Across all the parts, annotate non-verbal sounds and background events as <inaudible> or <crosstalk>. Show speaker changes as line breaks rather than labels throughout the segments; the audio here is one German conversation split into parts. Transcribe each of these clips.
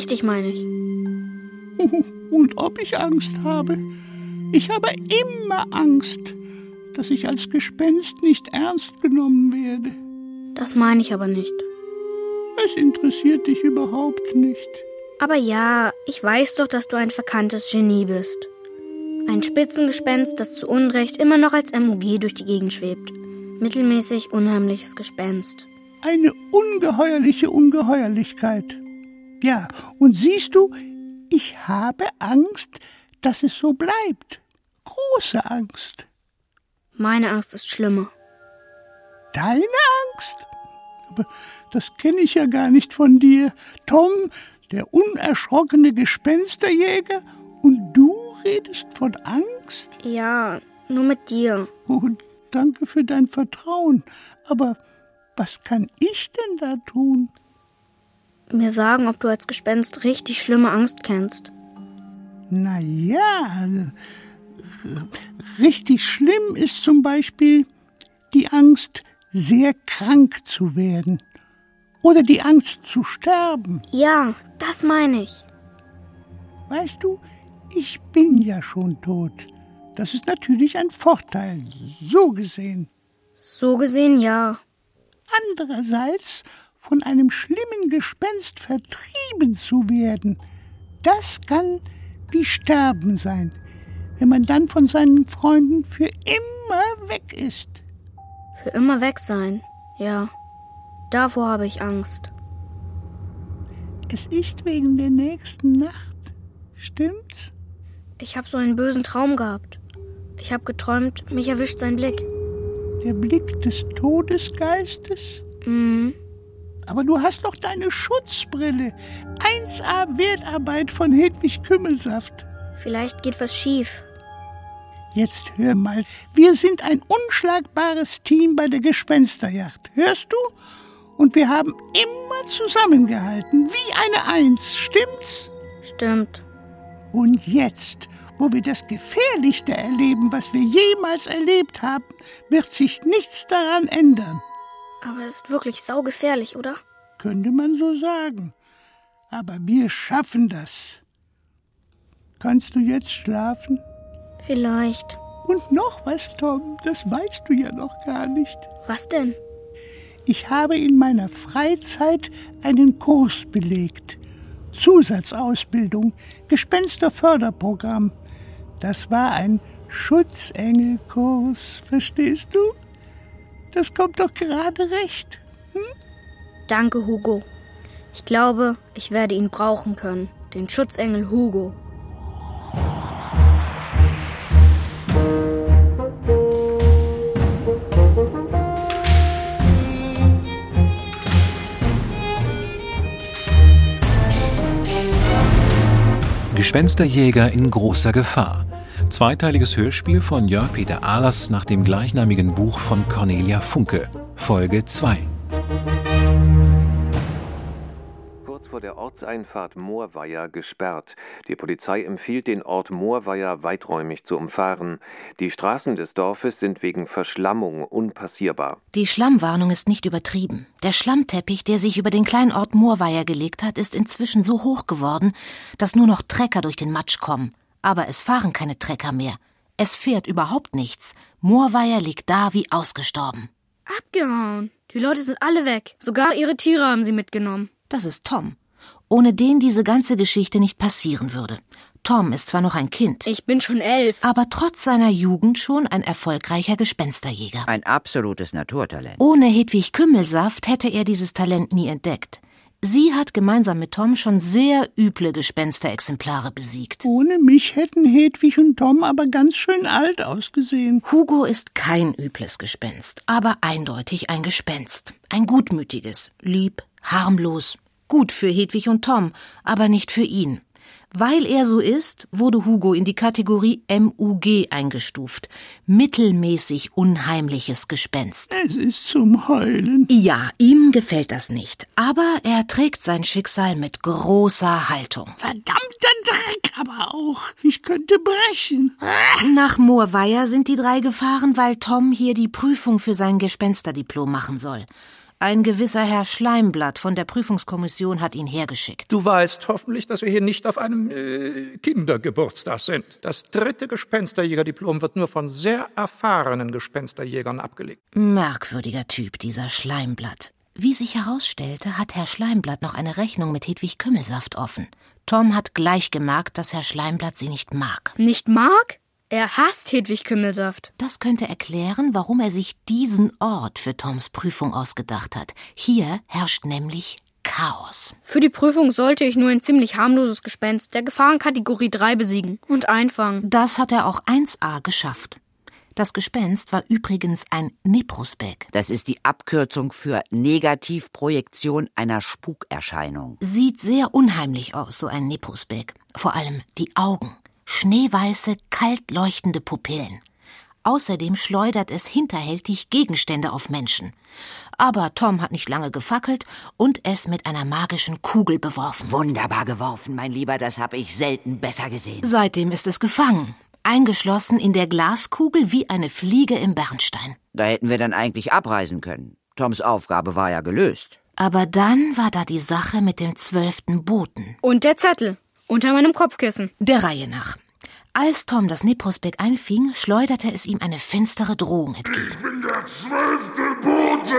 richtig meine ich. <laughs>
Und ob ich Angst habe? Ich habe immer Angst, dass ich als Gespenst nicht ernst genommen werde.
Das meine ich aber nicht.
Es interessiert dich überhaupt nicht.
Aber ja, ich weiß doch, dass du ein verkanntes Genie bist. Ein Spitzengespenst, das zu Unrecht immer noch als MOG durch die Gegend schwebt. Mittelmäßig unheimliches Gespenst.
Eine ungeheuerliche Ungeheuerlichkeit. Ja, und siehst du, ich habe Angst, dass es so bleibt. Große Angst.
Meine Angst ist schlimmer.
Deine Angst? Aber das kenne ich ja gar nicht von dir. Tom, der unerschrockene Gespensterjäger, und du redest von Angst?
Ja, nur mit dir.
Und danke für dein Vertrauen. Aber was kann ich denn da tun?
Mir sagen, ob du als Gespenst richtig schlimme Angst kennst.
Na ja, richtig schlimm ist zum Beispiel die Angst, sehr krank zu werden. Oder die Angst zu sterben.
Ja, das meine ich.
Weißt du, ich bin ja schon tot. Das ist natürlich ein Vorteil, so gesehen.
So gesehen ja.
Andererseits von einem schlimmen Gespenst vertrieben zu werden, das kann wie Sterben sein, wenn man dann von seinen Freunden für immer weg ist.
Für immer weg sein, ja. Davor habe ich Angst.
Es ist wegen der nächsten Nacht, stimmt's?
Ich habe so einen bösen Traum gehabt. Ich habe geträumt, mich erwischt sein Blick.
Der Blick des Todesgeistes?
Mhm.
Aber du hast doch deine Schutzbrille. 1A Wertarbeit von Hedwig Kümmelsaft.
Vielleicht geht was schief.
Jetzt hör mal, wir sind ein unschlagbares Team bei der Gespensterjacht. Hörst du? Und wir haben immer zusammengehalten, wie eine Eins, stimmt's?
Stimmt.
Und jetzt, wo wir das Gefährlichste erleben, was wir jemals erlebt haben, wird sich nichts daran ändern.
Aber es ist wirklich saugefährlich, oder?
Könnte man so sagen. Aber wir schaffen das. Kannst du jetzt schlafen?
Vielleicht.
Und noch was, Tom, das weißt du ja noch gar nicht.
Was denn?
Ich habe in meiner Freizeit einen Kurs belegt. Zusatzausbildung, Gespensterförderprogramm. Das war ein Schutzengelkurs, verstehst du? Das kommt doch gerade recht. Hm?
Danke, Hugo. Ich glaube, ich werde ihn brauchen können. Den Schutzengel Hugo.
Gespensterjäger in großer Gefahr. Zweiteiliges Hörspiel von Jörg Peter Ahlers nach dem gleichnamigen Buch von Cornelia Funke. Folge 2.
Kurz vor der Ortseinfahrt Moorweier gesperrt. Die Polizei empfiehlt, den Ort Moorweier weiträumig zu umfahren. Die Straßen des Dorfes sind wegen Verschlammung unpassierbar.
Die Schlammwarnung ist nicht übertrieben. Der Schlammteppich, der sich über den kleinen Ort Moorweier gelegt hat, ist inzwischen so hoch geworden, dass nur noch Trecker durch den Matsch kommen. Aber es fahren keine Trecker mehr. Es fährt überhaupt nichts. Moorweier liegt da wie ausgestorben.
Abgehauen. Die Leute sind alle weg. Sogar ihre Tiere haben sie mitgenommen.
Das ist Tom. Ohne den diese ganze Geschichte nicht passieren würde. Tom ist zwar noch ein Kind,
Ich bin schon elf.
aber trotz seiner Jugend schon ein erfolgreicher Gespensterjäger.
Ein absolutes Naturtalent.
Ohne Hedwig Kümmelsaft hätte er dieses Talent nie entdeckt. Sie hat gemeinsam mit Tom schon sehr üble Gespensterexemplare besiegt.
Ohne mich hätten Hedwig und Tom aber ganz schön alt ausgesehen.
Hugo ist kein übles Gespenst, aber eindeutig ein Gespenst. Ein gutmütiges, lieb, harmlos, gut für Hedwig und Tom, aber nicht für ihn. Weil er so ist, wurde Hugo in die Kategorie MUG eingestuft. Mittelmäßig unheimliches Gespenst.
Es ist zum Heulen.
Ja, ihm gefällt das nicht, aber er trägt sein Schicksal mit großer Haltung.
Verdammter Dreck aber auch. Ich könnte brechen.
Nach Moorweier sind die drei gefahren, weil Tom hier die Prüfung für sein Gespensterdiplom machen soll. Ein gewisser Herr Schleimblatt von der Prüfungskommission hat ihn hergeschickt.
Du weißt hoffentlich, dass wir hier nicht auf einem äh, Kindergeburtstag sind. Das dritte Gespensterjägerdiplom wird nur von sehr erfahrenen Gespensterjägern abgelegt.
Merkwürdiger Typ, dieser Schleimblatt. Wie sich herausstellte, hat Herr Schleimblatt noch eine Rechnung mit Hedwig Kümmelsaft offen. Tom hat gleich gemerkt, dass Herr Schleimblatt sie nicht mag.
Nicht mag? Er hasst Hedwig Kümmelsaft.
Das könnte erklären, warum er sich diesen Ort für Toms Prüfung ausgedacht hat. Hier herrscht nämlich Chaos.
Für die Prüfung sollte ich nur ein ziemlich harmloses Gespenst der Gefahrenkategorie 3 besiegen und einfangen.
Das hat er auch 1a geschafft. Das Gespenst war übrigens ein Neprospek.
Das ist die Abkürzung für Negativprojektion einer Spukerscheinung.
Sieht sehr unheimlich aus, so ein Neprospek. Vor allem die Augen. Schneeweiße, kalt leuchtende Pupillen. Außerdem schleudert es hinterhältig Gegenstände auf Menschen. Aber Tom hat nicht lange gefackelt und es mit einer magischen Kugel beworfen.
Wunderbar geworfen, mein Lieber, das habe ich selten besser gesehen.
Seitdem ist es gefangen, eingeschlossen in der Glaskugel wie eine Fliege im Bernstein.
Da hätten wir dann eigentlich abreisen können. Toms Aufgabe war ja gelöst.
Aber dann war da die Sache mit dem zwölften Boten.
Und der Zettel unter meinem Kopfkissen.
Der Reihe nach. Als Tom das Neprospekt einfing, schleuderte es ihm eine finstere Drohung entgegen.
Ich bin der zwölfte Bote!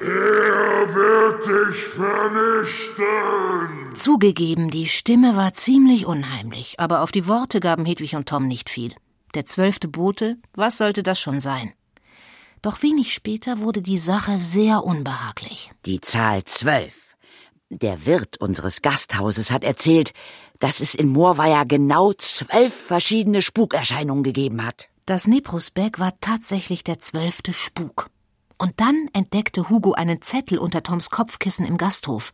Er wird dich vernichten!
Zugegeben, die Stimme war ziemlich unheimlich, aber auf die Worte gaben Hedwig und Tom nicht viel. Der zwölfte Bote, was sollte das schon sein? Doch wenig später wurde die Sache sehr unbehaglich.
Die Zahl zwölf. Der Wirt unseres Gasthauses hat erzählt, dass es in Moorweier genau zwölf verschiedene Spukerscheinungen gegeben hat.
Das Neprosberg war tatsächlich der zwölfte Spuk. Und dann entdeckte Hugo einen Zettel unter Toms Kopfkissen im Gasthof.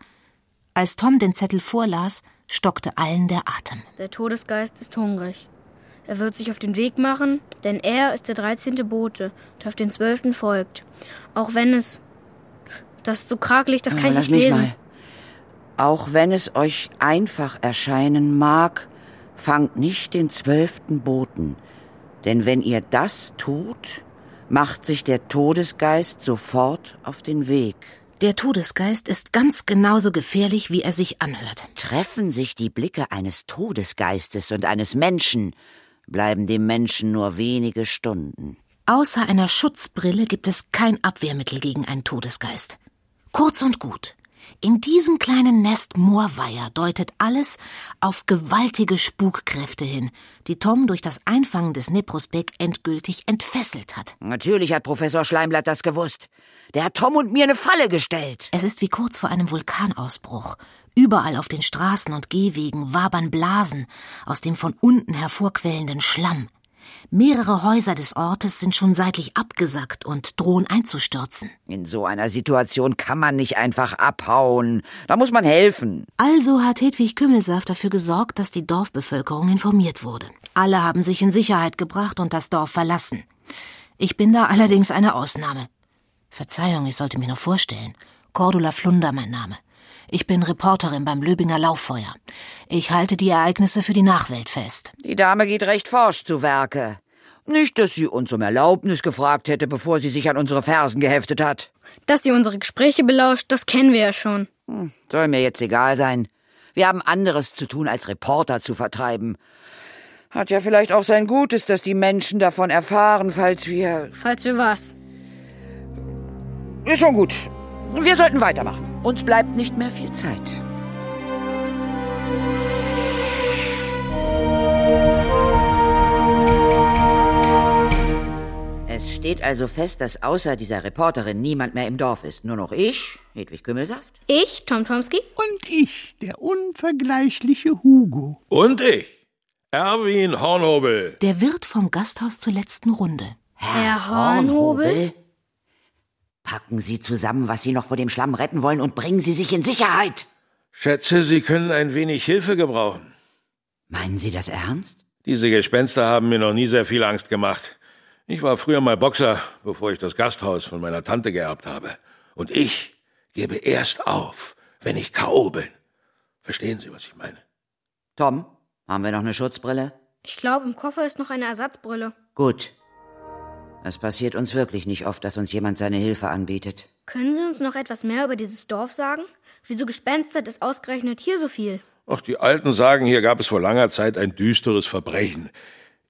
Als Tom den Zettel vorlas, stockte allen der Atem.
Der Todesgeist ist hungrig. Er wird sich auf den Weg machen, denn er ist der dreizehnte Bote, der auf den zwölften folgt. Auch wenn es. Das ist so krakelig, das kann
Ja,
ich
lass
nicht lesen.
mal. Auch wenn es euch einfach erscheinen mag, fangt nicht den zwölften Boten. Denn wenn ihr das tut, macht sich der Todesgeist sofort auf den Weg.
Der Todesgeist ist ganz genauso gefährlich, wie er sich anhört.
Treffen sich die Blicke eines Todesgeistes und eines Menschen, bleiben dem Menschen nur wenige Stunden.
Außer einer Schutzbrille gibt es kein Abwehrmittel gegen einen Todesgeist. Kurz und gut. In diesem kleinen Nest Moorweiher deutet alles auf gewaltige Spukkräfte hin, die Tom durch das Einfangen des Neprospek endgültig entfesselt hat.
Natürlich hat Professor Schleimblatt das gewusst. Der hat Tom und mir eine Falle gestellt.
Es ist wie kurz vor einem Vulkanausbruch. Überall auf den Straßen und Gehwegen wabern Blasen aus dem von unten hervorquellenden Schlamm. Mehrere Häuser des Ortes sind schon seitlich abgesackt und drohen einzustürzen.
In so einer Situation kann man nicht einfach abhauen. Da muss man helfen.
Also hat Hedwig Kümmelsaft dafür gesorgt, dass die Dorfbevölkerung informiert wurde. Alle haben sich in Sicherheit gebracht und das Dorf verlassen. Ich bin da allerdings eine Ausnahme. Verzeihung, ich sollte mich noch vorstellen. Cordula Flunder mein Name. Ich bin Reporterin beim Löbinger Lauffeuer. Ich halte die Ereignisse für die Nachwelt fest.
Die Dame geht recht forsch zu Werke. Nicht, dass sie uns um Erlaubnis gefragt hätte, bevor sie sich an unsere Fersen geheftet hat.
Dass sie unsere Gespräche belauscht, das kennen wir ja schon.
Soll mir jetzt egal sein. Wir haben anderes zu tun, als Reporter zu vertreiben. Hat ja vielleicht auch sein Gutes, dass die Menschen davon erfahren, falls wir.
Falls wir was.
Ist schon gut. Wir sollten weitermachen. Uns bleibt nicht mehr viel Zeit. Es steht also fest, dass außer dieser Reporterin niemand mehr im Dorf ist. Nur noch ich, Hedwig Kümmelsaft.
Ich, Tom Tomski?
Und ich, der unvergleichliche Hugo.
Und ich, Erwin Hornhobel.
Der Wirt vom Gasthaus zur letzten Runde.
Herr Hornhobel?
Packen Sie zusammen, was Sie noch vor dem Schlamm retten wollen und bringen Sie sich in Sicherheit.
Schätze, Sie können ein wenig Hilfe gebrauchen.
Meinen Sie das ernst?
Diese Gespenster haben mir noch nie sehr viel Angst gemacht. Ich war früher mal Boxer, bevor ich das Gasthaus von meiner Tante geerbt habe. Und ich gebe erst auf, wenn ich K.O. bin. Verstehen Sie, was ich meine?
Tom, haben wir noch eine Schutzbrille?
Ich glaube, im Koffer ist noch eine Ersatzbrille.
Gut. Es passiert uns wirklich nicht oft, dass uns jemand seine Hilfe anbietet.
Können Sie uns noch etwas mehr über dieses Dorf sagen? Wieso gespenstert es ausgerechnet hier so viel?
Ach, die Alten sagen, hier gab es vor langer Zeit ein düsteres Verbrechen.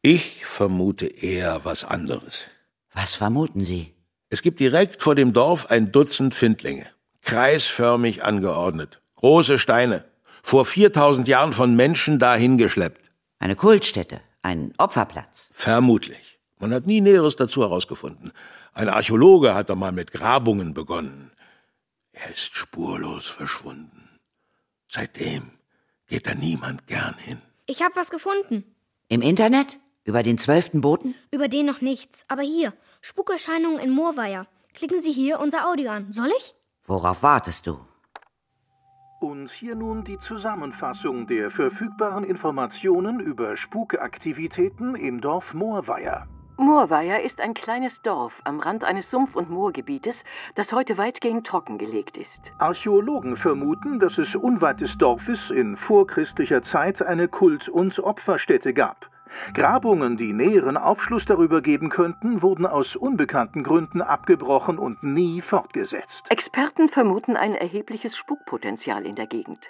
Ich vermute eher was anderes.
Was vermuten Sie?
Es gibt direkt vor dem Dorf ein Dutzend Findlinge, kreisförmig angeordnet, große Steine, vor 4000 Jahren von Menschen dahin geschleppt.
Eine Kultstätte, ein Opferplatz.
Vermutlich. Man hat nie Näheres dazu herausgefunden. Ein Archäologe hat da mal mit Grabungen begonnen. Er ist spurlos verschwunden. Seitdem geht da niemand gern hin.
Ich habe was gefunden.
Im Internet? Über den zwölften Boten?
Über den noch nichts. Aber hier, Spukerscheinungen in Moorweier. Klicken Sie hier unser Audio an. Soll ich?
Worauf wartest du?
Und hier nun die Zusammenfassung der verfügbaren Informationen über Spukaktivitäten im Dorf Moorweier.
Moorweier ist ein kleines Dorf am Rand eines Sumpf- und Moorgebietes, das heute weitgehend trockengelegt ist.
Archäologen vermuten, dass es unweit des Dorfes in vorchristlicher Zeit eine Kult- und Opferstätte gab. Grabungen, die näheren Aufschluss darüber geben könnten, wurden aus unbekannten Gründen abgebrochen und nie fortgesetzt.
Experten vermuten ein erhebliches Spukpotenzial in der Gegend.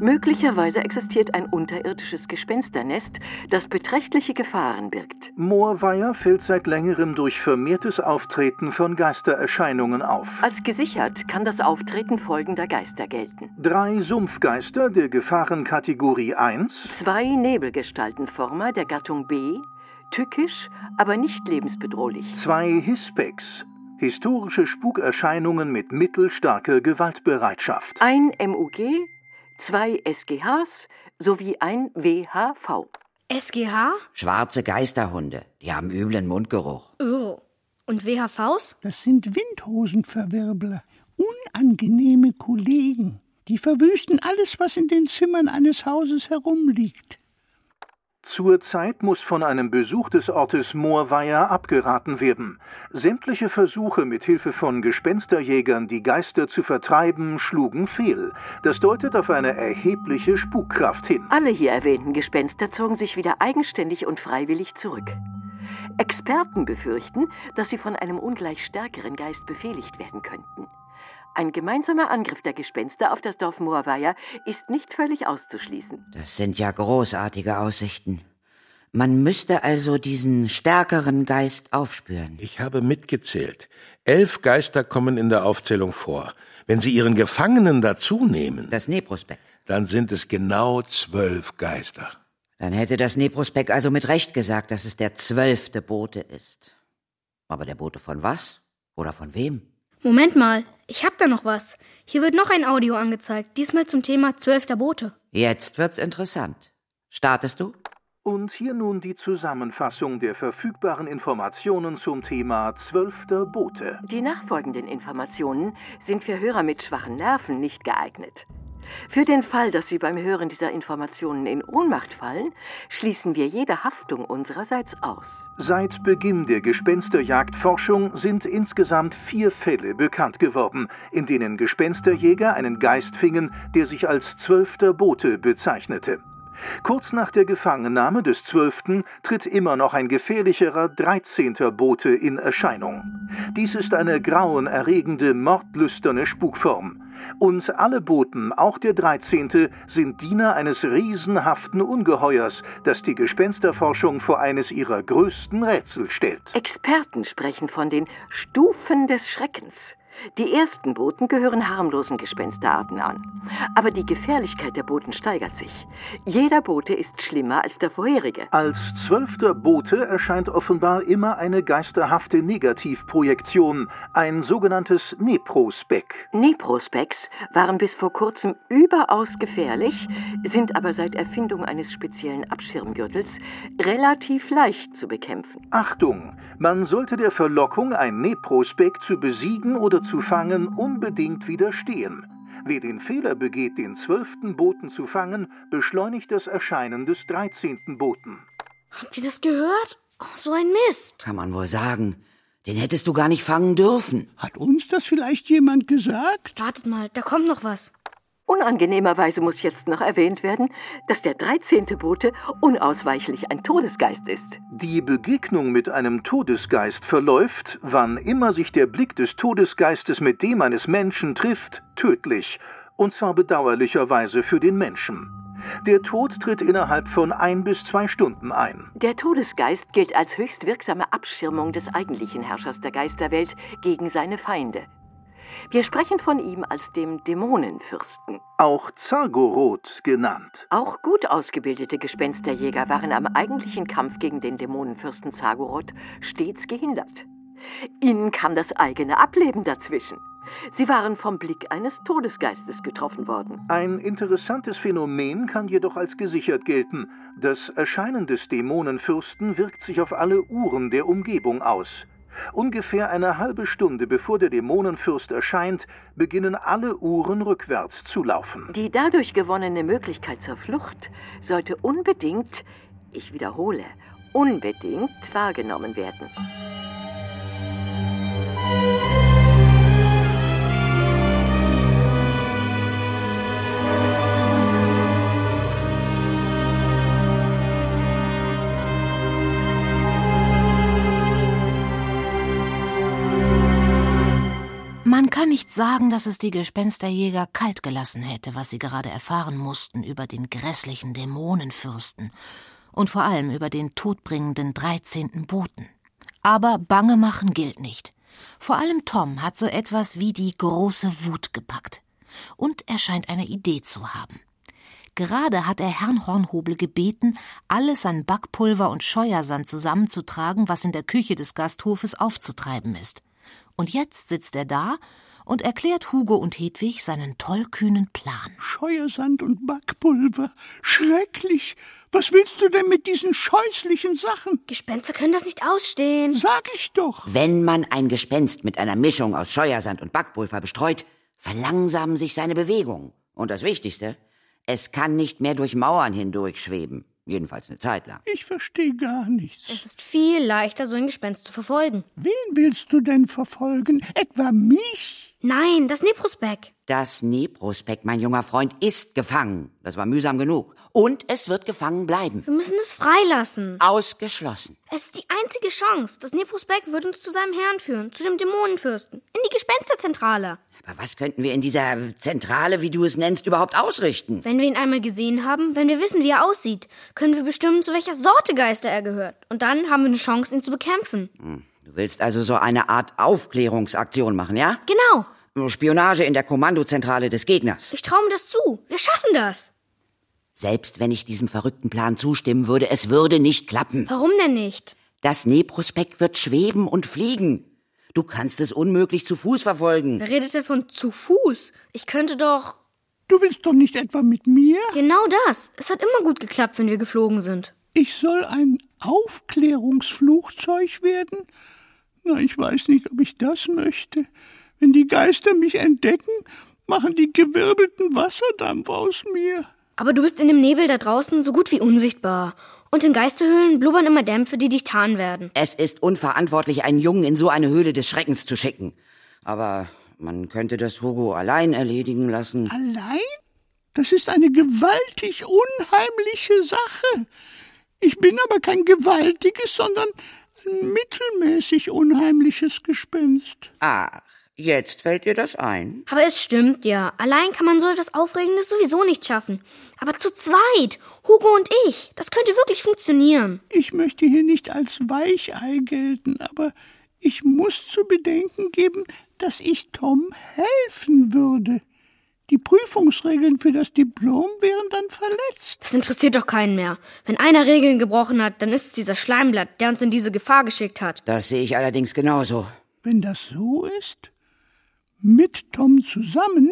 Möglicherweise existiert ein unterirdisches Gespensternest, das beträchtliche Gefahren birgt.
Moorweier fällt seit längerem durch vermehrtes Auftreten von Geistererscheinungen auf.
Als gesichert kann das Auftreten folgender Geister gelten.
Drei Sumpfgeister der Gefahrenkategorie 1,
Zwei Nebelgestaltenformer der Gattung B, tückisch, aber nicht lebensbedrohlich.
zwei Hispex, historische Spukerscheinungen mit mittelstarker Gewaltbereitschaft.
Ein MUG, zwei SGHs sowie ein WHV.
SGH?
Schwarze Geisterhunde. Die haben üblen Mundgeruch.
Oh. Und WHVs?
Das sind Windhosenverwirbler. Unangenehme Kollegen. Die verwüsten alles, was in den Zimmern eines Hauses herumliegt.
Zurzeit muss von einem Besuch des Ortes Moorweier abgeraten werden. Sämtliche Versuche mit Hilfe von Gespensterjägern, die Geister zu vertreiben, schlugen fehl. Das deutet auf eine erhebliche Spukkraft hin.
Alle hier erwähnten Gespenster zogen sich wieder eigenständig und freiwillig zurück. Experten befürchten, dass sie von einem ungleich stärkeren Geist befehligt werden könnten. Ein gemeinsamer Angriff der Gespenster auf das Dorf Moorweier ist nicht völlig auszuschließen.
Das sind ja großartige Aussichten. Man müsste also diesen stärkeren Geist aufspüren.
Ich habe mitgezählt. Elf Geister kommen in der Aufzählung vor. Wenn Sie Ihren Gefangenen dazu nehmen,
Das Neprospekt.
dann sind es genau zwölf Geister.
Dann hätte das Neprospekt also mit Recht gesagt, dass es der zwölfte Bote ist. Aber der Bote von was? Oder von wem?
Moment mal, ich hab da noch was. Hier wird noch ein Audio angezeigt, diesmal zum Thema zwölfter Bote.
Jetzt wird's interessant. Startest du?
Und hier nun die Zusammenfassung der verfügbaren Informationen zum Thema zwölfter Bote.
Die nachfolgenden Informationen sind für Hörer mit schwachen Nerven nicht geeignet. Für den Fall, dass Sie beim Hören dieser Informationen in Ohnmacht fallen, schließen wir jede Haftung unsererseits aus.
Seit Beginn der Gespensterjagdforschung sind insgesamt vier Fälle bekannt geworden, in denen Gespensterjäger einen Geist fingen, der sich als zwölfter Bote bezeichnete. Kurz nach der Gefangennahme des Zwölften tritt immer noch ein gefährlicherer dreizehnter Bote in Erscheinung. Dies ist eine grauenerregende, mordlüsterne Spukform. Und alle Boten, auch der dreizehnte, sind Diener eines riesenhaften Ungeheuers, das die Gespensterforschung vor eines ihrer größten Rätsel stellt.
Experten sprechen von den Stufen des Schreckens. Die ersten Boten gehören harmlosen Gespensterarten an. Aber die Gefährlichkeit der Boten steigert sich. Jeder Bote ist schlimmer als der vorherige.
Als zwölfter Bote erscheint offenbar immer eine geisterhafte Negativprojektion, ein sogenanntes Neprospek.
Neprospects waren bis vor kurzem überaus gefährlich, sind aber seit Erfindung eines speziellen Abschirmgürtels relativ leicht zu bekämpfen.
Achtung! Man sollte der Verlockung, ein Neprospek zu besiegen oder zu fangen, unbedingt widerstehen. Wer den Fehler begeht, den zwölften Boten zu fangen, beschleunigt das Erscheinen des dreizehnten Boten.
Habt ihr das gehört? Oh, so ein Mist.
Kann man wohl sagen. Den hättest du gar nicht fangen dürfen.
Hat uns das vielleicht jemand gesagt?
Wartet mal, da kommt noch was.
Unangenehmerweise muss jetzt noch erwähnt werden, dass der 13. Bote unausweichlich ein Todesgeist ist.
Die Begegnung mit einem Todesgeist verläuft, wann immer sich der Blick des Todesgeistes mit dem eines Menschen trifft, tödlich, und zwar bedauerlicherweise für den Menschen. Der Tod tritt innerhalb von ein bis zwei Stunden ein.
Der Todesgeist gilt als höchst wirksame Abschirmung des eigentlichen Herrschers der Geisterwelt gegen seine Feinde. Wir sprechen von ihm als dem Dämonenfürsten.
Auch Zargoroth genannt.
Auch gut ausgebildete Gespensterjäger waren am eigentlichen Kampf gegen den Dämonenfürsten Zargoroth stets gehindert. Ihnen kam das eigene Ableben dazwischen. Sie waren vom Blick eines Todesgeistes getroffen worden.
Ein interessantes Phänomen kann jedoch als gesichert gelten. Das Erscheinen des Dämonenfürsten wirkt sich auf alle Uhren der Umgebung aus. Ungefähr eine halbe Stunde bevor der Dämonenfürst erscheint, beginnen alle Uhren rückwärts zu laufen.
Die dadurch gewonnene Möglichkeit zur Flucht sollte unbedingt, ich wiederhole, unbedingt wahrgenommen werden.
Kann nicht sagen, dass es die Gespensterjäger kalt gelassen hätte, was sie gerade erfahren mussten über den grässlichen Dämonenfürsten und vor allem über den todbringenden dreizehnten Boten. Aber Bange machen gilt nicht. Vor allem Tom hat so etwas wie die große Wut gepackt. Und er scheint eine Idee zu haben. Gerade hat er Herrn Hornhobel gebeten, alles an Backpulver und Scheuersand zusammenzutragen, was in der Küche des Gasthofes aufzutreiben ist. Und jetzt sitzt er da und erklärt Hugo und Hedwig seinen tollkühnen Plan.
Scheuersand und Backpulver. Schrecklich. Was willst du denn mit diesen scheußlichen Sachen?
Gespenster können das nicht ausstehen.
Sag ich doch.
Wenn man ein Gespenst mit einer Mischung aus Scheuersand und Backpulver bestreut, verlangsamen sich seine Bewegungen. Und das Wichtigste, es kann nicht mehr durch Mauern hindurch schweben. Jedenfalls eine Zeit lang.
Ich verstehe gar nichts.
Es ist viel leichter, so ein Gespenst zu verfolgen.
Wen willst du denn verfolgen? Etwa mich?
Nein, das Neprospeck.
Das Neprospeck, mein junger Freund, ist gefangen. Das war mühsam genug. Und es wird gefangen bleiben.
Wir müssen es freilassen.
Ausgeschlossen.
Es ist die einzige Chance. Das Neprospeck wird uns zu seinem Herrn führen, zu dem Dämonenfürsten, in die Gespensterzentrale.
Aber was könnten wir in dieser Zentrale, wie du es nennst, überhaupt ausrichten?
Wenn wir ihn einmal gesehen haben, wenn wir wissen, wie er aussieht, können wir bestimmen, zu welcher Sorte Geister er gehört. Und dann haben wir eine Chance, ihn zu bekämpfen.
Hm. Du willst also so eine Art Aufklärungsaktion machen, ja?
Genau.
Spionage in der Kommandozentrale des Gegners.
Ich traue mir das zu. Wir schaffen das.
Selbst wenn ich diesem verrückten Plan zustimmen würde, es würde nicht klappen.
Warum denn nicht?
Das Neprospekt wird schweben und fliegen. Du kannst es unmöglich zu Fuß verfolgen.
Wer redet denn von zu Fuß? Ich könnte doch.
Du willst doch nicht etwa mit mir?
Genau das. Es hat immer gut geklappt, wenn wir geflogen sind.
Ich soll ein Aufklärungsflugzeug werden? Na, ich weiß nicht, ob ich das möchte. Wenn die Geister mich entdecken, machen die gewirbelten Wasserdampf aus mir.
Aber du bist in dem Nebel da draußen so gut wie unsichtbar. Und in Geisterhöhlen blubbern immer Dämpfe, die dich tarnen werden.
Es ist unverantwortlich, einen Jungen in so eine Höhle des Schreckens zu schicken. Aber man könnte das Hugo allein erledigen lassen.
Allein? Das ist eine gewaltig unheimliche Sache. Ich bin aber kein gewaltiges, sondern ein mittelmäßig unheimliches Gespenst.
Ach, jetzt fällt dir das ein.
Aber es stimmt ja. Allein kann man so etwas Aufregendes sowieso nicht schaffen. Aber zu zweit, Hugo und ich, das könnte wirklich funktionieren.
Ich möchte hier nicht als Weichei gelten, aber ich muss zu bedenken geben, dass ich Tom helfen würde. Die Prüfungsregeln für das Diplom wären dann verletzt.
Das interessiert doch keinen mehr. Wenn einer Regeln gebrochen hat, dann ist es dieser Schleimblatt, der uns in diese Gefahr geschickt hat.
Das sehe ich allerdings genauso.
Wenn das so ist, mit Tom zusammen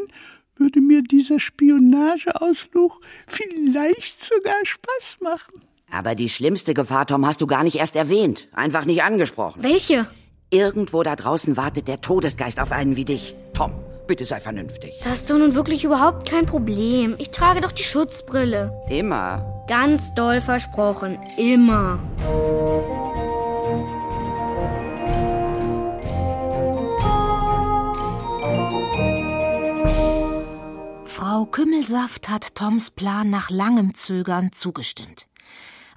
würde mir dieser Spionageausflug vielleicht sogar Spaß machen.
Aber die schlimmste Gefahr, Tom, hast du gar nicht erst erwähnt. Einfach nicht angesprochen.
Welche?
Irgendwo da draußen wartet der Todesgeist auf einen wie dich. Tom, bitte sei vernünftig.
Das ist doch nun wirklich überhaupt kein Problem. Ich trage doch die Schutzbrille.
Immer.
Ganz doll versprochen. Immer.
Frau Kümmelsaft hat Toms Plan nach langem Zögern zugestimmt.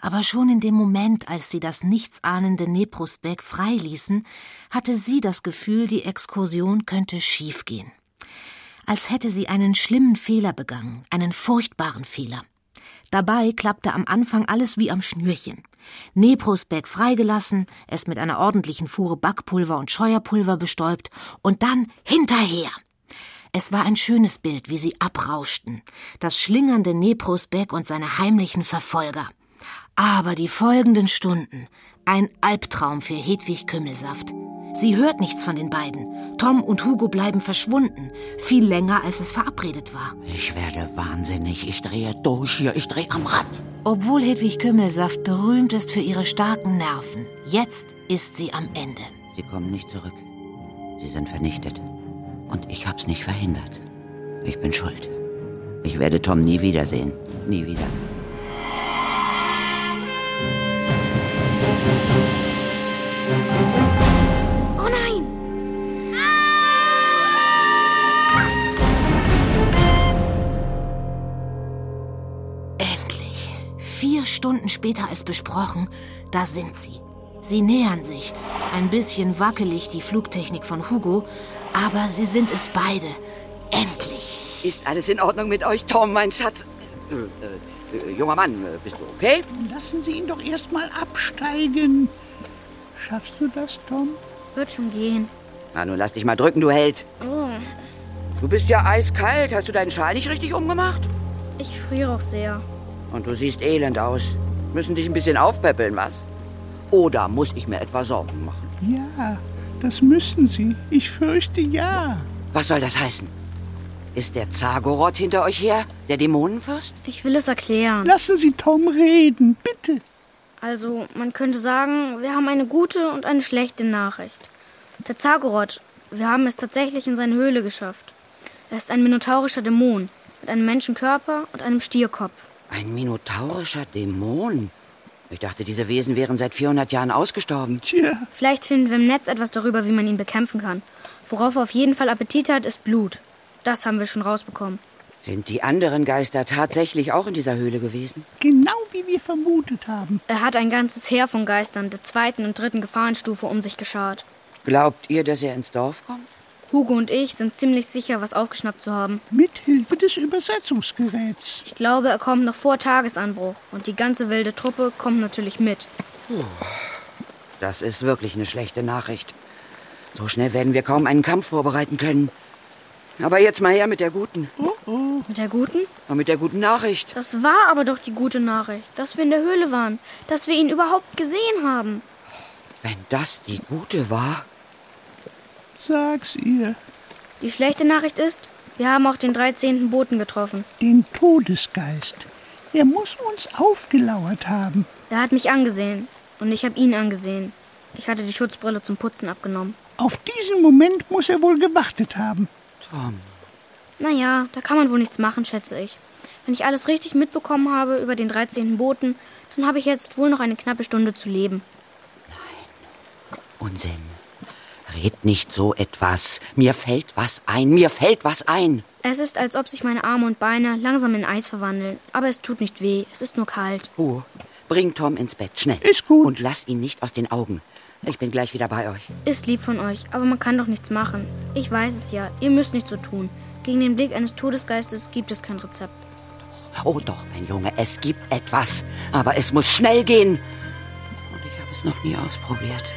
Aber schon in dem Moment, als sie das nichtsahnende Neprusbeck freiließen, hatte sie das Gefühl, die Exkursion könnte schiefgehen. Als hätte sie einen schlimmen Fehler begangen, einen furchtbaren Fehler. Dabei klappte am Anfang alles wie am Schnürchen. Neprusbeck freigelassen, es mit einer ordentlichen Fuhre Backpulver und Scheuerpulver bestäubt und dann hinterher. Es war ein schönes Bild, wie sie abrauschten. Das schlingernde Neprusbeck und seine heimlichen Verfolger. Aber die folgenden Stunden, ein Albtraum für Hedwig Kümmelsaft. Sie hört nichts von den beiden. Tom und Hugo bleiben verschwunden. Viel länger, als es verabredet war.
Ich werde wahnsinnig. Ich drehe durch hier. Ich drehe am Rad.
Obwohl Hedwig Kümmelsaft berühmt ist für ihre starken Nerven, jetzt ist sie am Ende.
Sie kommen nicht zurück. Sie sind vernichtet. Und ich hab's nicht verhindert. Ich bin schuld. Ich werde Tom nie wiedersehen. Nie wieder.
Oh nein!
Endlich. Vier Stunden später als besprochen, da sind sie. Sie nähern sich. Ein bisschen wackelig die Flugtechnik von Hugo, aber sie sind es beide. Endlich.
Ist alles in Ordnung mit euch, Tom, mein Schatz? Äh, äh, junger Mann, äh, bist du okay?
Lassen Sie ihn doch erst mal absteigen. Schaffst du das, Tom?
Wird schon gehen.
Na, nun lass dich mal drücken, du Held.
Oh,
Du bist ja eiskalt. Hast du deinen Schal nicht richtig umgemacht?
ich friere auch sehr.
Und du siehst elend aus. Müssen dich ein bisschen aufpäppeln, was? Oder muss ich mir etwa Sorgen machen?
Ja, das müssen Sie. Ich fürchte ja.
Was soll das heißen? Ist der Zagoroth hinter euch her? Der Dämonenfürst?
Ich will es erklären.
Lassen Sie Tom reden, bitte.
Also, man könnte sagen, wir haben eine gute und eine schlechte Nachricht. Der Zagoroth, wir haben es tatsächlich in seine Höhle geschafft. Er ist ein minotaurischer Dämon mit einem Menschenkörper und einem Stierkopf.
Ein minotaurischer Dämon? Ich dachte, diese Wesen wären seit 400 Jahren ausgestorben.
Tja,
Vielleicht finden wir im Netz etwas darüber, wie man ihn bekämpfen kann. Worauf er auf jeden Fall Appetit hat, ist Blut. Das haben wir schon rausbekommen.
Sind die anderen Geister tatsächlich auch in dieser Höhle gewesen?
genau wie wir vermutet haben.
Er hat ein ganzes Heer von Geistern der zweiten und dritten Gefahrenstufe um sich geschart.
Glaubt ihr, dass er ins Dorf kommt?
Hugo und ich sind ziemlich sicher, was aufgeschnappt zu haben.
Mithilfe des Übersetzungsgeräts.
Ich glaube, er kommt noch vor Tagesanbruch. Und die ganze wilde Truppe kommt natürlich mit.
Das ist wirklich eine schlechte Nachricht. So schnell werden wir kaum einen Kampf vorbereiten können. Aber jetzt mal her mit der guten.
Mit der guten?
Und mit der guten Nachricht.
Das war aber doch die gute Nachricht, dass wir in der Höhle waren, dass wir ihn überhaupt gesehen haben.
Wenn das die gute war.
Sag's ihr.
Die schlechte Nachricht ist, wir haben auch den 13. Boten getroffen.
Den Todesgeist. Er muss uns aufgelauert haben.
Er hat mich angesehen und ich habe ihn angesehen. Ich hatte die Schutzbrille zum Putzen abgenommen.
Auf diesen Moment muss er wohl gewartet haben.
Tom.
Naja, da kann man wohl nichts machen, schätze ich. Wenn ich alles richtig mitbekommen habe über den 13. Boten, dann habe ich jetzt wohl noch eine knappe Stunde zu leben.
Unsinn. Red nicht so etwas. Mir fällt was ein. Mir fällt was ein.
Es ist, als ob sich meine Arme und Beine langsam in Eis verwandeln. Aber es tut nicht weh, es ist nur kalt.
Ruhe. Bring Tom ins Bett, schnell.
Ist gut.
Und lass ihn nicht aus den Augen. Ich bin gleich wieder bei euch.
Ist lieb von euch, aber man kann doch nichts machen. Ich weiß es ja, ihr müsst nicht so tun. Gegen den Blick eines Todesgeistes gibt es kein Rezept.
Oh doch, mein Junge, es gibt etwas. Aber es muss schnell gehen. Und ich habe es noch nie ausprobiert.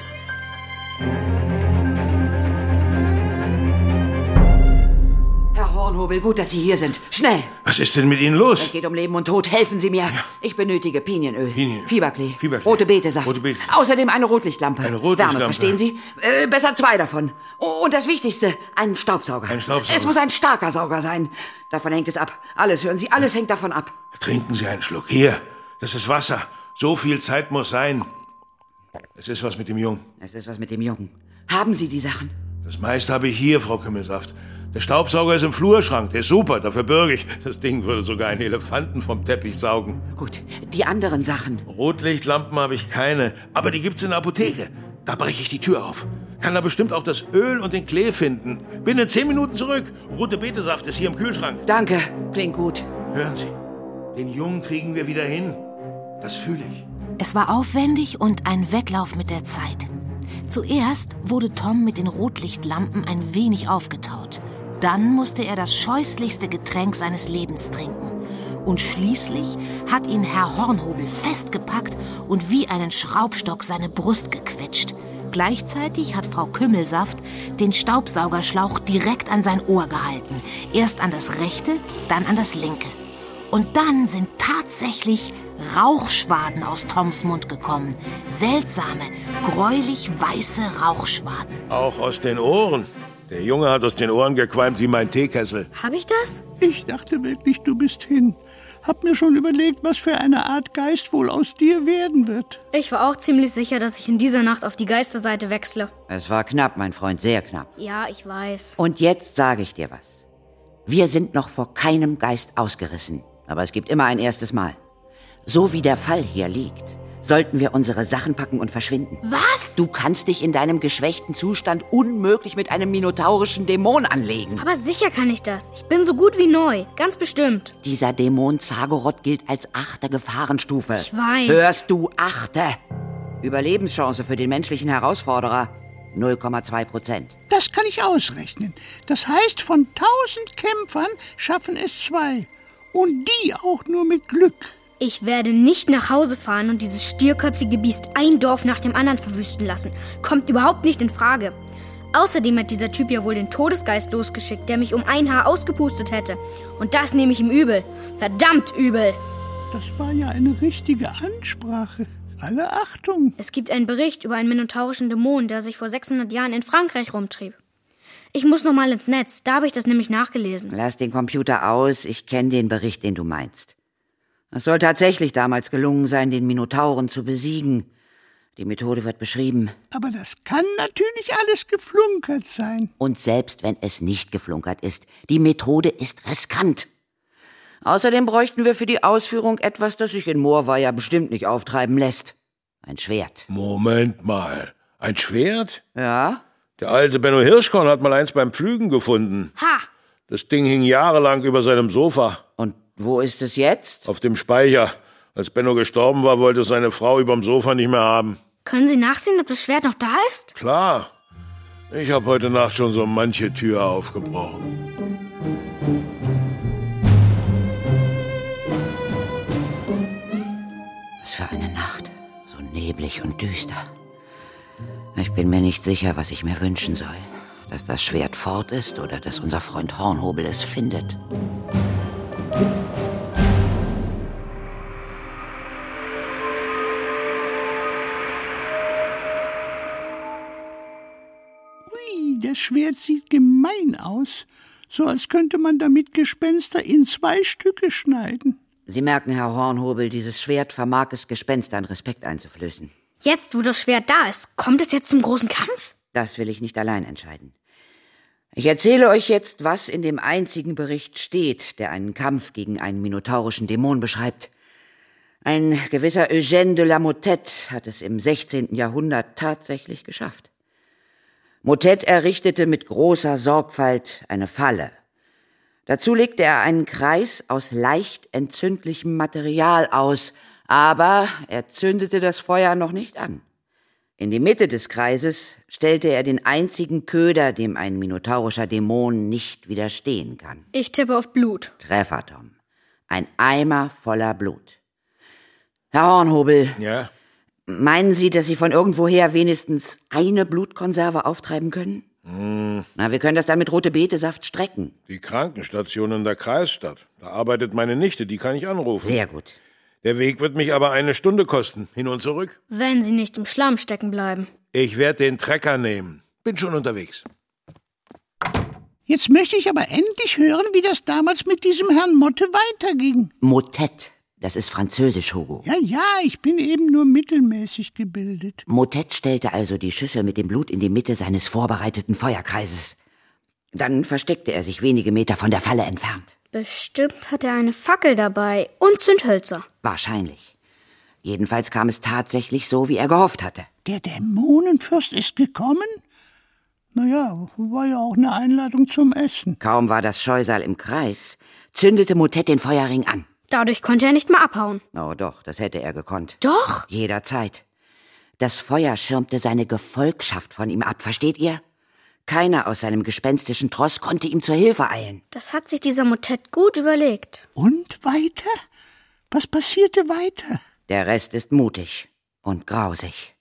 Herr Hornhobel, gut, dass Sie hier sind. Schnell!
Was ist denn mit Ihnen
Es
los?
geht um Leben und Tod. Helfen Sie mir. Ich benötige Pinienöl,
Pinien-
Fieberklee,
Fieberklee.
rote Betesaft.
Rote Beete.
Außerdem eine Rotlichtlampe.
Eine Rotlichtlampe.
Wärme, verstehen Sie? Äh, besser zwei davon. Und das Wichtigste, einen Staubsauger.
Ein Staubsauger.
Es muss ein starker Sauger sein. Davon hängt es ab. Alles, hören Sie, alles hängt davon ab.
Trinken Sie einen Schluck. Hier, das ist Wasser. So viel Zeit muss sein. Es ist was mit dem Jungen.
Es ist was mit dem Jungen. Haben Sie die Sachen?
Das meiste habe ich hier, Frau Kümmelsaft. Der Staubsauger ist im Flurschrank. Der ist super, dafür bürge ich. Das Ding würde sogar einen Elefanten vom Teppich saugen.
Gut. Die anderen Sachen.
Rotlichtlampen habe ich keine, aber die gibt's in der Apotheke. Da breche ich die Tür auf. Kann da bestimmt auch das Öl und den Klee finden. Bin in zehn Minuten zurück. Rote Betesaft ist hier im Kühlschrank.
Danke, klingt gut.
Hören Sie, den Jungen kriegen wir wieder hin. Das fühle ich.
Es war aufwendig und ein Wettlauf mit der Zeit. Zuerst wurde Tom mit den Rotlichtlampen ein wenig aufgetaut. Dann musste er das scheußlichste Getränk seines Lebens trinken. Und schließlich hat ihn Herr Hornhobel festgepackt und wie einen Schraubstock seine Brust gequetscht. Gleichzeitig hat Frau Kümmelsaft den Staubsaugerschlauch direkt an sein Ohr gehalten. Erst an das rechte, dann an das linke. Und dann sind tatsächlich Rauchschwaden aus Toms Mund gekommen. Seltsame, gräulich weiße Rauchschwaden.
Auch aus den Ohren. Der Junge hat aus den Ohren gequalmt wie mein Teekessel.
Hab ich das?
Ich dachte wirklich, du bist hin. Hab mir schon überlegt, was für eine Art Geist wohl aus dir werden wird.
Ich war auch ziemlich sicher, dass ich in dieser Nacht auf die Geisterseite wechsle.
Es war knapp, mein Freund, sehr knapp.
Ja, ich weiß.
Und jetzt sage ich dir was. Wir sind noch vor keinem Geist ausgerissen. Aber es gibt immer ein erstes Mal. So wie der Fall hier liegt, sollten wir unsere Sachen packen und verschwinden.
Was?
Du kannst dich in deinem geschwächten Zustand unmöglich mit einem minotaurischen Dämon anlegen.
Aber sicher kann ich das. Ich bin so gut wie neu. Ganz bestimmt.
Dieser Dämon Zagoroth gilt als achte Gefahrenstufe.
Ich weiß.
Hörst du, achte? Überlebenschance für den menschlichen Herausforderer 0,2 Prozent.
Das kann ich ausrechnen. Das heißt, von tausend Kämpfern schaffen es zwei. Und die auch nur mit Glück.
Ich werde nicht nach Hause fahren und dieses stierköpfige Biest ein Dorf nach dem anderen verwüsten lassen. Kommt überhaupt nicht in Frage. Außerdem hat dieser Typ ja wohl den Todesgeist losgeschickt, der mich um ein Haar ausgepustet hätte. Und das nehme ich ihm übel. Verdammt übel.
Das war ja eine richtige Ansprache. Alle Achtung.
Es gibt einen Bericht über einen minotaurischen Dämon, der sich vor 600 Jahren in Frankreich rumtrieb. Ich muss noch mal ins Netz, da habe ich das nämlich nachgelesen.
Lass den Computer aus, ich kenne den Bericht, den du meinst. Es soll tatsächlich damals gelungen sein, den Minotauren zu besiegen. Die Methode wird beschrieben.
Aber das kann natürlich alles geflunkert sein.
Und selbst wenn es nicht geflunkert ist, die Methode ist riskant. Außerdem bräuchten wir für die Ausführung etwas, das sich in Moorweiher bestimmt nicht auftreiben lässt. Ein Schwert.
Moment mal. Ein Schwert?
Ja?
Der alte Benno Hirschkorn hat mal eins beim Pflügen gefunden.
Ha!
Das Ding hing jahrelang über seinem Sofa.
Wo ist es jetzt?
Auf dem Speicher. Als Benno gestorben war, wollte es seine Frau überm Sofa nicht mehr haben.
Können Sie nachsehen, ob das Schwert noch da ist?
Klar. Ich habe heute Nacht schon so manche Tür aufgebrochen.
Was für eine Nacht. So neblig und düster. Ich bin mir nicht sicher, was ich mir wünschen soll. Dass das Schwert fort ist oder dass unser Freund Hornhobel es findet.
Ui, das Schwert sieht gemein aus. So als könnte man damit Gespenster in zwei Stücke schneiden.
Sie merken, Herr Hornhobel, dieses Schwert vermag es Gespenstern Respekt einzuflößen.
Jetzt, wo das Schwert da ist, kommt es jetzt zum großen Kampf?
Das will ich nicht allein entscheiden. Ich erzähle euch jetzt, was in dem einzigen Bericht steht, der einen Kampf gegen einen minotaurischen Dämon beschreibt. Ein gewisser Eugène de la Motette hat es im 16. Jahrhundert tatsächlich geschafft. Motette errichtete mit großer Sorgfalt eine Falle. Dazu legte er einen Kreis aus leicht entzündlichem Material aus, aber er zündete das Feuer noch nicht an. In die Mitte des Kreises stellte er den einzigen Köder, dem ein minotaurischer Dämon nicht widerstehen kann.
Ich tippe auf Blut.
Treffer, Tom. Ein Eimer voller Blut. Herr Hornhobel,
Ja?
meinen Sie, dass Sie von irgendwoher wenigstens eine Blutkonserve auftreiben können? Na, wir können das dann mit rote Betesaft strecken.
Die Krankenstation in der Kreisstadt. Da arbeitet meine Nichte, die kann ich anrufen.
Sehr gut.
Der Weg wird mich aber eine Stunde kosten, hin und zurück.
Wenn Sie nicht im Schlamm stecken bleiben.
Ich werde den Trecker nehmen. Bin schon unterwegs.
Jetzt möchte ich aber endlich hören, wie das damals mit diesem Herrn Motte weiterging.
Motette, das ist französisch, Hugo.
Ja, ja, ich bin eben nur mittelmäßig gebildet.
Motette stellte also die Schüssel mit dem Blut in die Mitte seines vorbereiteten Feuerkreises. Dann versteckte er sich wenige Meter von der Falle entfernt.
Bestimmt hat er eine Fackel dabei und Zündhölzer.
Wahrscheinlich. Jedenfalls kam es tatsächlich so, wie er gehofft hatte.
Der Dämonenfürst ist gekommen? Naja, war ja auch eine Einladung zum Essen.
Kaum war das Scheusal im Kreis, zündete Motet den Feuerring an.
Dadurch konnte er nicht mehr abhauen.
Oh doch, das hätte er gekonnt.
Doch?
Jederzeit. Das Feuer schirmte seine Gefolgschaft von ihm ab, versteht ihr? Keiner aus seinem gespenstischen Tross konnte ihm zur Hilfe eilen.
Das hat sich dieser Motet gut überlegt.
Und weiter? Was passierte weiter?
Der Rest ist mutig und grausig.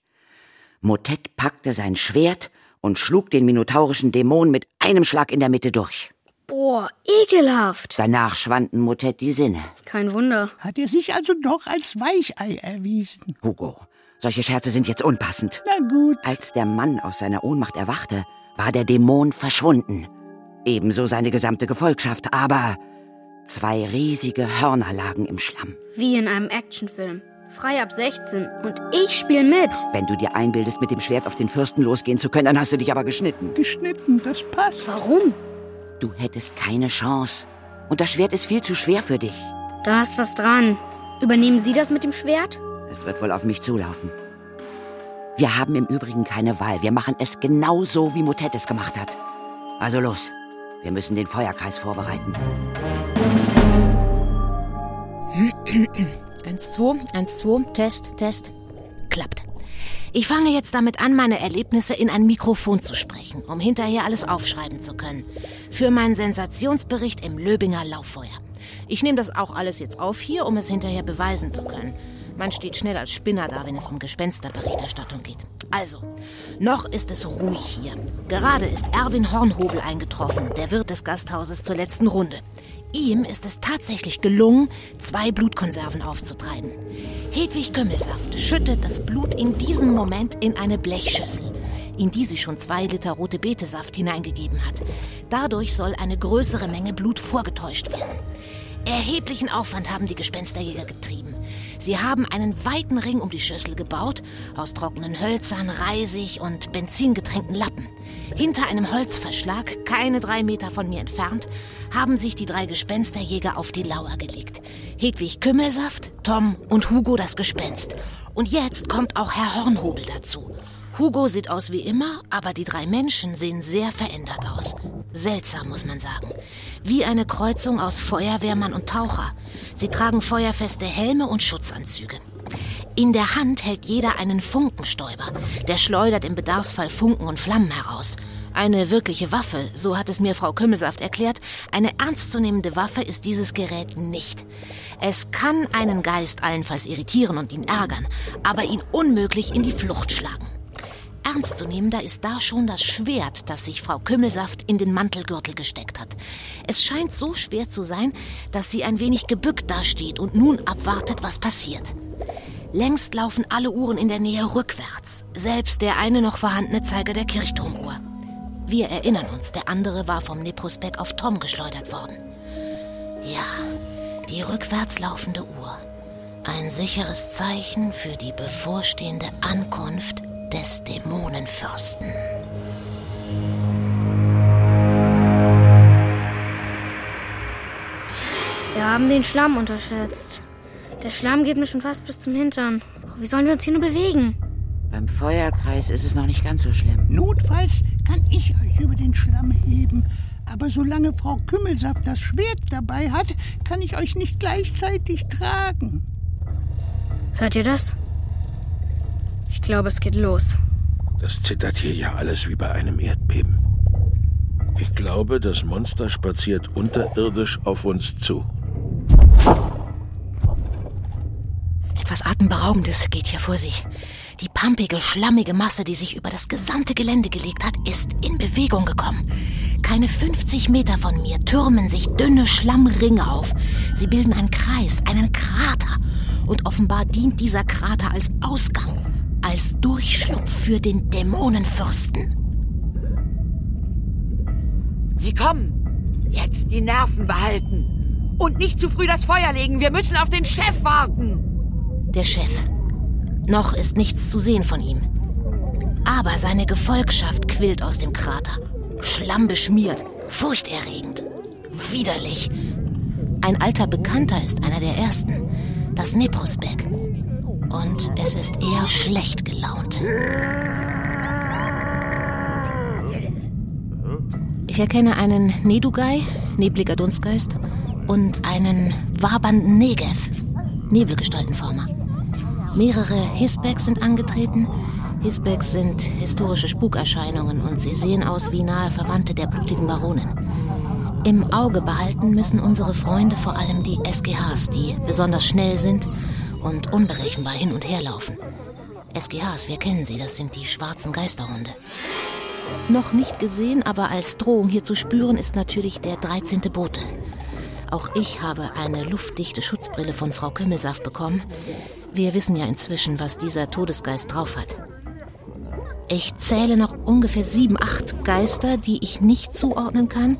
Motet packte sein Schwert und schlug den minotaurischen Dämon mit einem Schlag in der Mitte durch.
Boah, ekelhaft.
Danach schwanden Motet die Sinne.
Kein Wunder.
Hat er sich also doch als Weichei erwiesen?
Hugo, solche Scherze sind jetzt unpassend.
Na gut.
Als der Mann aus seiner Ohnmacht erwachte, war der Dämon verschwunden. Ebenso seine gesamte Gefolgschaft, aber zwei riesige Hörner lagen im Schlamm.
Wie in einem Actionfilm. Frei ab 16 und ich spiel mit.
Wenn du dir einbildest, mit dem Schwert auf den Fürsten losgehen zu können, dann hast du dich aber geschnitten.
Geschnitten, das passt.
Warum?
Du hättest keine Chance. Und das Schwert ist viel zu schwer für dich.
Da ist was dran. Übernehmen Sie das mit dem Schwert?
Es wird wohl auf mich zulaufen. Wir haben im Übrigen keine Wahl. Wir machen es genau so, wie Motet es gemacht hat. Also los. Wir müssen den Feuerkreis vorbereiten. <clears throat>
Eins, zwei, eins, zwei, Test, Test. Klappt. Ich fange jetzt damit an, meine Erlebnisse in ein Mikrofon zu sprechen, um hinterher alles aufschreiben zu können. Für meinen Sensationsbericht im Löbinger Lauffeuer. Ich nehme das auch alles jetzt auf hier, um es hinterher beweisen zu können. Man steht schnell als Spinner da, wenn es um Gespensterberichterstattung geht. Also, noch ist es ruhig hier. Gerade ist Erwin Hornhobel eingetroffen, der Wirt des Gasthauses zur letzten Runde. Ihm ist es tatsächlich gelungen, zwei Blutkonserven aufzutreiben. Hedwig Kümmelsaft schüttet das Blut in diesem Moment in eine Blechschüssel, in die sie schon zwei Liter rote Betesaft hineingegeben hat. Dadurch soll eine größere Menge Blut vorgetäuscht werden. Erheblichen Aufwand haben die Gespensterjäger getrieben. Sie haben einen weiten Ring um die Schüssel gebaut, aus trockenen Hölzern, Reisig und benzingetränkten Lappen. Hinter einem Holzverschlag, keine drei Meter von mir entfernt, haben sich die drei Gespensterjäger auf die Lauer gelegt. Hedwig Kümmelsaft, Tom und Hugo das Gespenst. Und jetzt kommt auch Herr Hornhobel dazu. Hugo sieht aus wie immer, aber die drei Menschen sehen sehr verändert aus. Seltsam, muss man sagen. Wie eine Kreuzung aus Feuerwehrmann und Taucher. Sie tragen feuerfeste Helme und Schutzanzüge. In der Hand hält jeder einen Funkenstäuber. Der schleudert im Bedarfsfall Funken und Flammen heraus. Eine wirkliche Waffe, so hat es mir Frau Kümmelsaft erklärt, eine ernstzunehmende Waffe ist dieses Gerät nicht. Es kann einen Geist allenfalls irritieren und ihn ärgern, aber ihn unmöglich in die Flucht schlagen. Ernstzunehmender ist da schon das Schwert, das sich Frau Kümmelsaft in den Mantelgürtel gesteckt hat. Es scheint so schwer zu sein, dass sie ein wenig gebückt dasteht und nun abwartet, was passiert. Längst laufen alle Uhren in der Nähe rückwärts, selbst der eine noch vorhandene Zeiger der Kirchturmuhr. Wir erinnern uns, der andere war vom Neprosbeck auf Tom geschleudert worden. Ja, die rückwärts laufende Uhr. Ein sicheres Zeichen für die bevorstehende Ankunft des Dämonenfürsten.
Wir haben den Schlamm unterschätzt. Der Schlamm geht mir schon fast bis zum Hintern. Wie sollen wir uns hier nur bewegen?
Beim Feuerkreis ist es noch nicht ganz so schlimm.
Notfalls kann ich euch über den Schlamm heben. Aber solange Frau Kümmelsaft das Schwert dabei hat, kann ich euch nicht gleichzeitig tragen.
Hört ihr das? Ich glaube, es geht los.
Das zittert hier ja alles wie bei einem Erdbeben. Ich glaube, das Monster spaziert unterirdisch auf uns zu.
Etwas Atemberaubendes geht hier vor sich. Die pampige, schlammige Masse, die sich über das gesamte Gelände gelegt hat, ist in Bewegung gekommen. Keine 50 Meter von mir türmen sich dünne Schlammringe auf. Sie bilden einen Kreis, einen Krater. Und offenbar dient dieser Krater als Ausgang, als Durchschlupf für den Dämonenfürsten.
Sie kommen. Jetzt die Nerven behalten. Und nicht zu früh das Feuer legen. Wir müssen auf den Chef warten.
Der Chef. Noch ist nichts zu sehen von ihm. Aber seine Gefolgschaft quillt aus dem Krater. Schlammbeschmiert, furchterregend, widerlich. Ein alter Bekannter ist einer der ersten. Das Neprosbeck. Und es ist eher schlecht gelaunt. Ich erkenne einen Nedugai, nebliger Dunstgeist, und einen wabernden Negev, Nebelgestaltenformer. Mehrere Hisbecks sind angetreten. Hisbecks sind historische Spukerscheinungen und sie sehen aus wie nahe Verwandte der blutigen Baronin. Im Auge behalten müssen unsere Freunde vor allem die SGHs, die besonders schnell sind und unberechenbar hin und her laufen. SGHs, wir kennen sie, das sind die schwarzen Geisterhunde. Noch nicht gesehen, aber als Drohung hier zu spüren ist natürlich der 13. Bote. Auch ich habe eine luftdichte Schutzbrille von Frau Kümmelsaft bekommen. Wir wissen ja inzwischen, was dieser Todesgeist drauf hat. Ich zähle noch ungefähr sieben, acht Geister, die ich nicht zuordnen kann.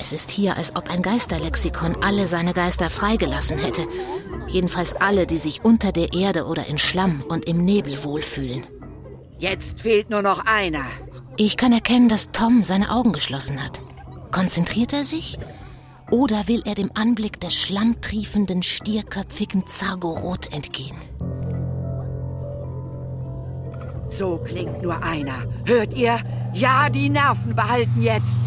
Es ist hier, als ob ein Geisterlexikon alle seine Geister freigelassen hätte. Jedenfalls alle, die sich unter der Erde oder in Schlamm und im Nebel wohlfühlen.
Jetzt fehlt nur noch einer.
Ich kann erkennen, dass Tom seine Augen geschlossen hat. Konzentriert er sich? Oder will er dem Anblick des schlammtriefenden, stierköpfigen Zargorot entgehen?
So klingt nur einer. Hört ihr? Ja, die Nerven behalten jetzt.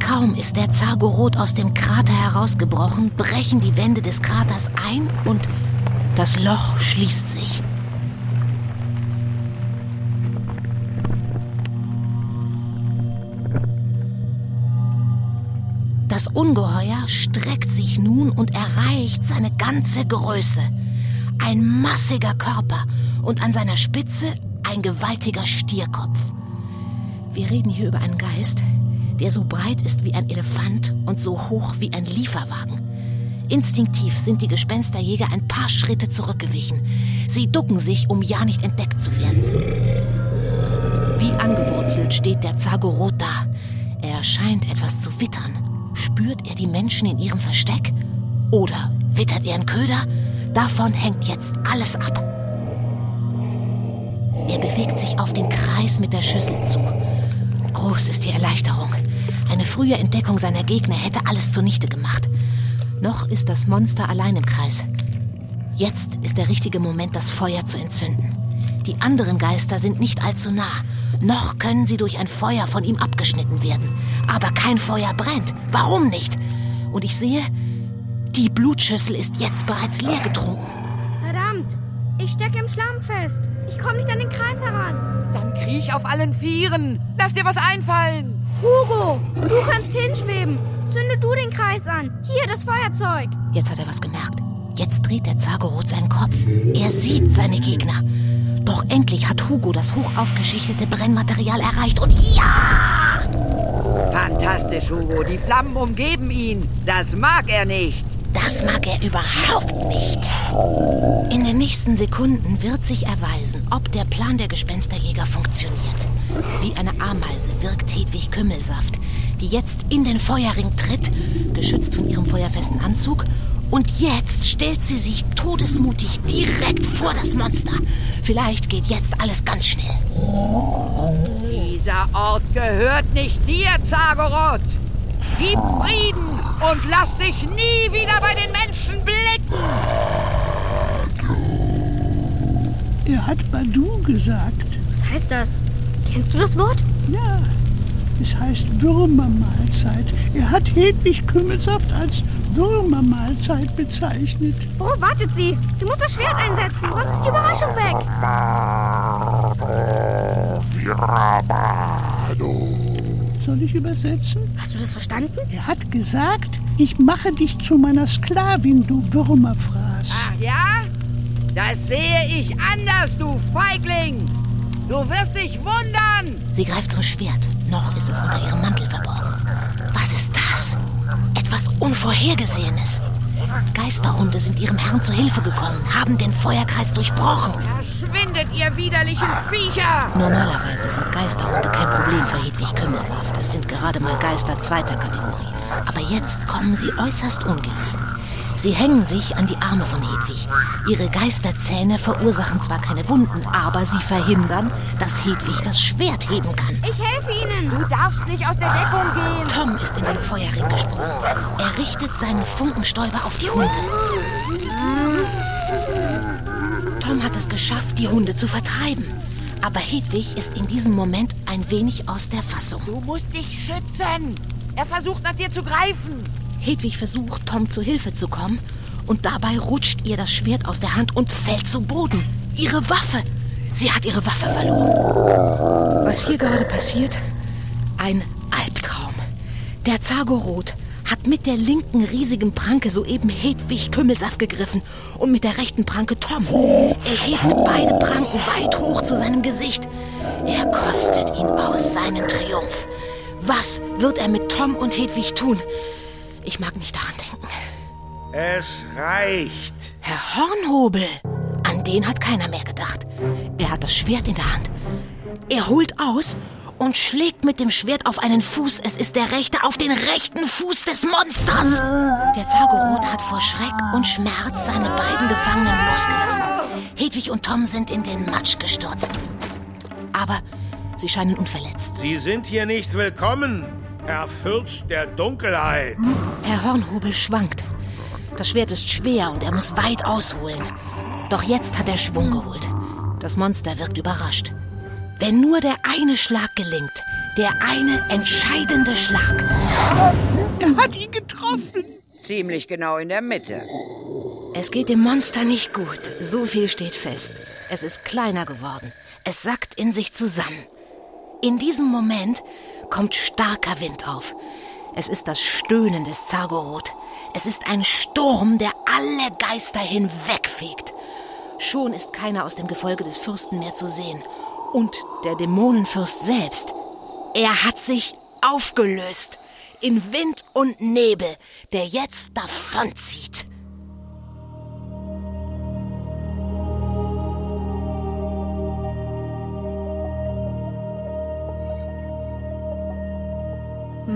Kaum ist der Zargorot aus dem Krater herausgebrochen, brechen die Wände des Kraters ein und das Loch schließt sich. Das Ungeheuer streckt sich nun und erreicht seine ganze Größe. Ein massiger Körper und an seiner Spitze ein gewaltiger Stierkopf. Wir reden hier über einen Geist, der so breit ist wie ein Elefant und so hoch wie ein Lieferwagen. Instinktiv sind die Gespensterjäger ein paar Schritte zurückgewichen. Sie ducken sich, um ja nicht entdeckt zu werden. Wie angewurzelt steht der Zagorot da. Er scheint etwas zu wittern. Spürt er die Menschen in ihrem Versteck? Oder wittert er einen Köder? Davon hängt jetzt alles ab. Er bewegt sich auf den Kreis mit der Schüssel zu. Groß ist die Erleichterung. Eine frühe Entdeckung seiner Gegner hätte alles zunichte gemacht. Noch ist das Monster allein im Kreis. Jetzt ist der richtige Moment, das Feuer zu entzünden. Die anderen Geister sind nicht allzu nah. Noch können sie durch ein Feuer von ihm abgeschnitten werden. Aber kein Feuer brennt. Warum nicht? Und ich sehe, die Blutschüssel ist jetzt bereits leer getrunken.
Verdammt! Ich stecke im Schlamm fest. Ich komme nicht an den Kreis heran.
Dann kriech auf allen Vieren. Lass dir was einfallen.
Hugo, du kannst hinschweben. Zünde du den Kreis an. Hier, das Feuerzeug.
Jetzt hat er was gemerkt. Jetzt dreht der Zagorot seinen Kopf. Er sieht seine Gegner. Doch endlich hat Hugo das hoch aufgeschichtete Brennmaterial erreicht und ja!
Fantastisch, Hugo. Die Flammen umgeben ihn. Das mag er nicht.
Das mag er überhaupt nicht. In den nächsten Sekunden wird sich erweisen, ob der Plan der Gespensterjäger funktioniert. Wie eine Ameise wirkt Hedwig Kümmelsaft, die jetzt in den Feuerring tritt, geschützt von ihrem feuerfesten Anzug. Und jetzt stellt sie sich todesmutig direkt vor das Monster. Vielleicht geht jetzt alles ganz schnell.
Dieser Ort gehört nicht dir, Zagorot. Gib Frieden und lass dich nie wieder bei den Menschen blicken.
Er hat Badu gesagt.
Was heißt das? Kennst du das Wort?
Ja, es heißt Würmermahlzeit. Er hat Hedwig Kümmelsaft als Würmermahlzeit bezeichnet.
Oh, wartet sie. Sie muss das Schwert einsetzen, sonst ist die Überraschung weg.
Soll ich übersetzen?
Hast du das verstanden?
Er hat gesagt, ich mache dich zu meiner Sklavin, du Würmerfraß.
Ach ja? Das sehe ich anders, du Feigling. Du wirst dich wundern.
Sie greift zum Schwert. Noch ist es unter ihrem Mantel verborgen. Was ist das? Etwas Unvorhergesehenes. Geisterhunde sind ihrem Herrn zu Hilfe gekommen, haben den Feuerkreis durchbrochen.
Verschwindet, ihr widerlichen Viecher!
Normalerweise sind Geisterhunde kein Problem für Hedwig Kümmelsaft. Das sind gerade mal Geister zweiter Kategorie. Aber jetzt kommen sie äußerst ungelegen. Sie hängen sich an die Arme von Hedwig. Ihre Geisterzähne verursachen zwar keine Wunden, aber sie verhindern, dass Hedwig das Schwert heben kann.
Ich helfe Ihnen.
Du darfst nicht aus der Deckung gehen.
Tom ist in den Feuerring gesprungen. Er richtet seinen Funkenstäuber auf die Hunde. Tom hat es geschafft, die Hunde zu vertreiben. Aber Hedwig ist in diesem Moment ein wenig aus der Fassung.
Du musst dich schützen. Er versucht nach dir zu greifen.
Hedwig versucht, Tom zu Hilfe zu kommen. Und dabei rutscht ihr das Schwert aus der Hand und fällt zu Boden. Ihre Waffe. Sie hat ihre Waffe verloren. Was hier gerade passiert? Ein Albtraum. Der Zagorot hat mit der linken riesigen Pranke soeben Hedwig Kümmelsaft gegriffen und mit der rechten Pranke Tom. Er hebt beide Pranken weit hoch zu seinem Gesicht. Er kostet ihn aus seinen Triumph. Was wird er mit Tom und Hedwig tun? Ich mag nicht daran denken.
Es reicht.
Herr Hornhobel! An den hat keiner mehr gedacht. Er hat das Schwert in der Hand. Er holt aus und schlägt mit dem Schwert auf einen Fuß. Es ist der rechte auf den rechten Fuß des Monsters. Der Zagorot hat vor Schreck und Schmerz seine beiden Gefangenen losgelassen. Hedwig und Tom sind in den Matsch gestürzt. Aber sie scheinen unverletzt.
Sie sind hier nicht willkommen, Herr Fürst der Dunkelheit.
Herr Hornhobel schwankt. Das Schwert ist schwer und er muss weit ausholen. Doch jetzt hat er Schwung geholt. Das Monster wirkt überrascht. Wenn nur der eine Schlag gelingt, der eine entscheidende Schlag.
Er hat ihn getroffen.
Ziemlich genau in der Mitte.
Es geht dem Monster nicht gut. So viel steht fest. Es ist kleiner geworden. Es sackt in sich zusammen. In diesem Moment kommt starker Wind auf. Es ist das Stöhnen des Zagorot. Es ist ein Sturm, der alle Geister hinwegfegt. Schon ist keiner aus dem Gefolge des Fürsten mehr zu sehen. Und der Dämonenfürst selbst. Er hat sich aufgelöst in Wind und Nebel, der jetzt davonzieht.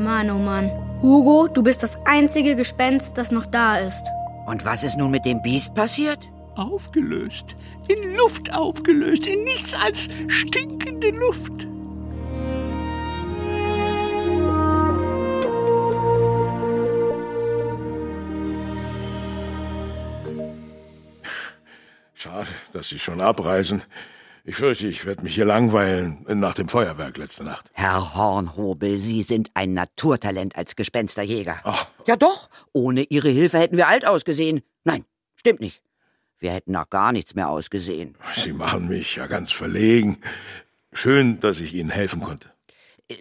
Mann, oh Mann. Hugo, du bist das einzige Gespenst, das noch da ist.
Und was ist nun mit dem Biest passiert?
Aufgelöst. In Luft aufgelöst. In nichts als stinkende Luft.
Schade, dass Sie schon abreisen. Ich fürchte, ich werde mich hier langweilen nach dem Feuerwerk letzte Nacht.
Herr Hornhobel, Sie sind ein Naturtalent als Gespensterjäger.
Ach.
Ja doch, ohne Ihre Hilfe hätten wir alt ausgesehen. Nein, stimmt nicht. Wir hätten nach gar nichts mehr ausgesehen.
Sie machen mich ja ganz verlegen. Schön, dass ich Ihnen helfen konnte.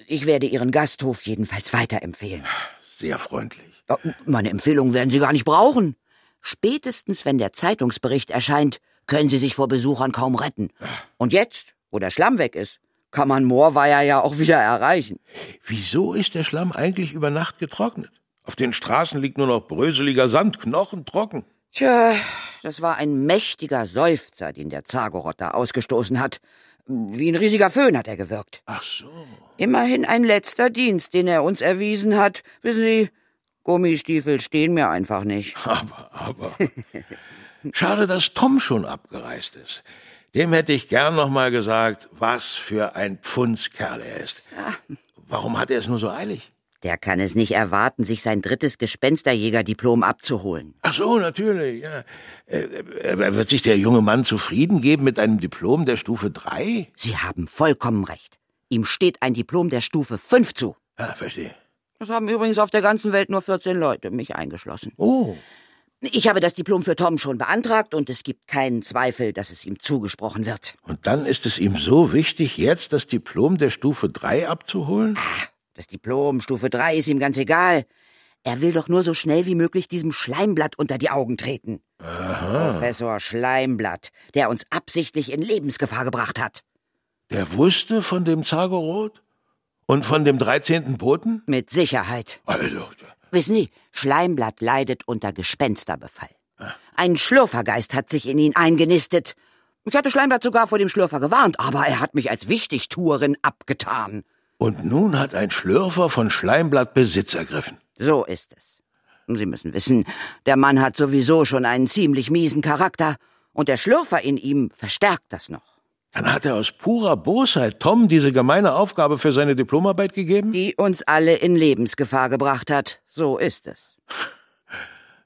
Ich werde Ihren Gasthof jedenfalls weiterempfehlen.
Sehr freundlich.
Ja, Meine Empfehlung werden Sie gar nicht brauchen. Spätestens, wenn der Zeitungsbericht erscheint, können Sie sich vor Besuchern kaum retten. Und jetzt, wo der Schlamm weg ist, kann man Moorweiher ja auch wieder erreichen.
Wieso ist der Schlamm eigentlich über Nacht getrocknet? Auf den Straßen liegt nur noch bröseliger Sand, knochentrocken.
Tja, das war ein mächtiger Seufzer, den der Zagorot da ausgestoßen hat. Wie ein riesiger Föhn hat er gewirkt.
Ach so.
Immerhin ein letzter Dienst, den er uns erwiesen hat. Wissen Sie, Gummistiefel stehen mir einfach nicht.
Aber, aber. <laughs> Schade, dass Tom schon abgereist ist. Dem hätte ich gern noch mal gesagt, was für ein Pfundskerl er ist. Warum hat er es nur so eilig?
Der kann es nicht erwarten, sich sein drittes Gespensterjägerdiplom abzuholen.
Ach so, natürlich, ja. Äh, äh, Wird sich der junge Mann zufrieden geben mit einem Diplom der Stufe 3?
Sie haben vollkommen recht. Ihm steht ein Diplom der Stufe 5 zu.
Ah, verstehe.
Das haben übrigens auf der ganzen Welt nur 14 Leute, mich eingeschlossen.
Oh,
Ich habe das Diplom für Tom schon beantragt und es gibt keinen Zweifel, dass es ihm zugesprochen wird.
und dann ist es ihm so wichtig, jetzt das Diplom der Stufe 3 abzuholen?
Das Diplom Stufe 3 ist ihm ganz egal. Er will doch nur so schnell wie möglich diesem Schleimblatt unter die Augen treten. Professor Schleimblatt, der uns absichtlich in Lebensgefahr gebracht hat.
Der wusste von dem Zagorot? Und von dem 13. Boten?
Mit Sicherheit.
Also,
Wissen Sie, Schleimblatt leidet unter Gespensterbefall. Ein Schlürfergeist hat sich in ihn eingenistet. Ich hatte Schleimblatt sogar vor dem Schlürfer gewarnt, aber er hat mich als Wichtigtuerin abgetan.
und nun hat ein Schlürfer von Schleimblatt Besitz ergriffen.
So ist es. Sie müssen wissen, der Mann hat sowieso schon einen ziemlich miesen Charakter, und der Schlürfer in ihm verstärkt das noch.
Dann hat er aus purer Bosheit Tom diese gemeine Aufgabe für seine Diplomarbeit gegeben?
Die uns alle in Lebensgefahr gebracht hat. So ist es.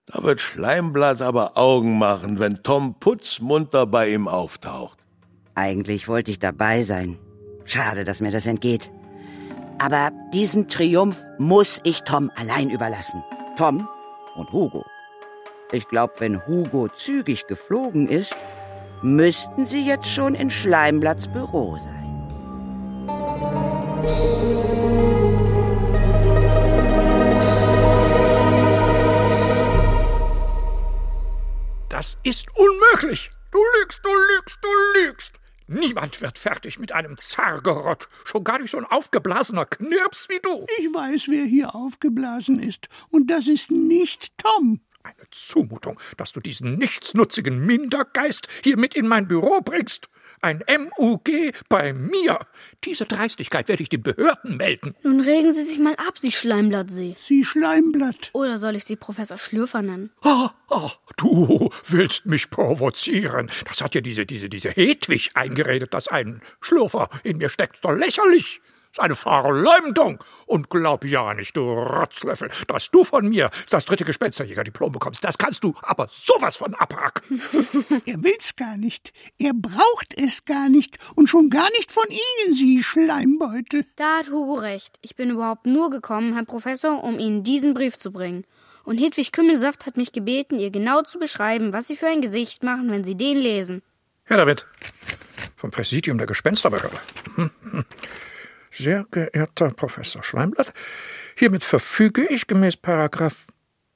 Da wird Schleimblatt aber Augen machen, wenn Tom putzmunter bei ihm auftaucht.
Eigentlich wollte ich dabei sein. Schade, dass mir das entgeht. Aber diesen Triumph muss ich Tom allein überlassen. Tom und Hugo. Ich glaube, wenn Hugo zügig geflogen ist, müssten sie jetzt schon in Schleimblatts Büro sein.
Das ist unmöglich. Du lügst, du lügst, du lügst. Niemand wird fertig mit einem Zargerott, schon gar nicht so ein aufgeblasener Knirps wie du.
Ich weiß, wer hier aufgeblasen ist, und das ist nicht Tom.
Eine Zumutung, dass du diesen nichtsnutzigen Mindergeist hier mit in mein Büro bringst. Ein MUG bei mir. Diese Dreistigkeit werde ich den Behörden melden.
Nun regen Sie sich mal ab, Sie Schleimblattsee.
Sie Schleimblatt.
Oder soll ich Sie Professor Schlürfer nennen?
Ah, ah, du willst mich provozieren. Das hat ja diese, diese, diese Hedwig eingeredet, dass ein Schlürfer in mir steckt. Doch lächerlich. Das ist eine Verleumdung. Und glaub ja nicht, du Rotzlöffel, dass du von mir das dritte Gespensterjäger-Diplom bekommst. Das kannst du aber sowas von abhaken. <laughs>
er will's gar nicht. Er braucht es gar nicht. Und schon gar nicht von Ihnen, Sie Schleimbeutel.
Da hat Hugo recht. Ich bin überhaupt nur gekommen, Herr Professor, um Ihnen diesen Brief zu bringen. Und Hedwig Kümmelsaft hat mich gebeten, ihr genau zu beschreiben, was Sie für ein Gesicht machen, wenn Sie den lesen.
Ja, damit. Vom Präsidium der Gespensterbehörde. Hm, hm. Sehr geehrter Professor Schleimblatt, hiermit verfüge ich gemäß Paragraph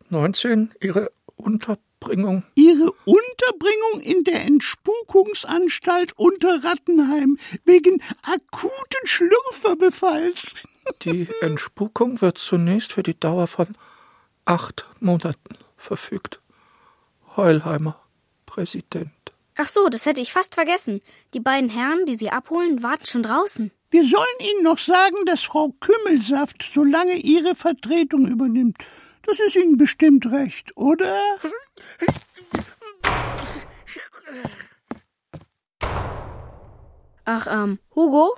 19 Ihre Unterbringung.
Ihre Unterbringung in der Entspukungsanstalt unter Rattenheim wegen akuten Schlürferbefalls. <laughs>
Die Entspukung wird zunächst für die Dauer von acht Monaten verfügt. Heulheimer, Präsident.
Ach so, das hätte ich fast vergessen. Die beiden Herren, die Sie abholen, warten schon draußen.
Wir sollen Ihnen noch sagen, dass Frau Kümmelsaft so lange Ihre Vertretung übernimmt. Das ist Ihnen bestimmt recht, oder?
Ach, ähm, Hugo?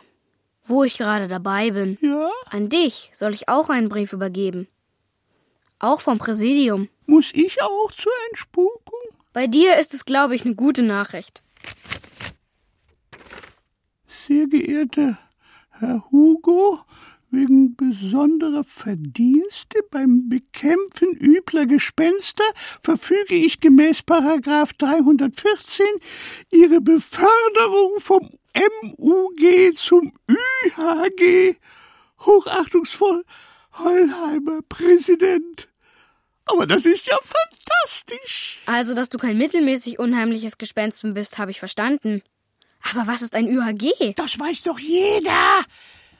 Wo ich gerade dabei bin.
Ja?
An dich soll ich auch einen Brief übergeben. Auch vom Präsidium.
Muss ich auch zur Entspukung?
Bei dir ist es, glaube ich, eine gute Nachricht.
Sehr geehrter Herr Hugo, wegen besonderer Verdienste beim Bekämpfen übler Gespenster verfüge ich gemäß Paragraph 314 Ihre Beförderung vom MUG zum ÜHG. Hochachtungsvoll, Heulheimer Präsident. Aber das ist ja fantastisch.
Also, dass du kein mittelmäßig unheimliches Gespenst bist, habe ich verstanden. Aber was ist ein ÜHG?
Das weiß doch jeder.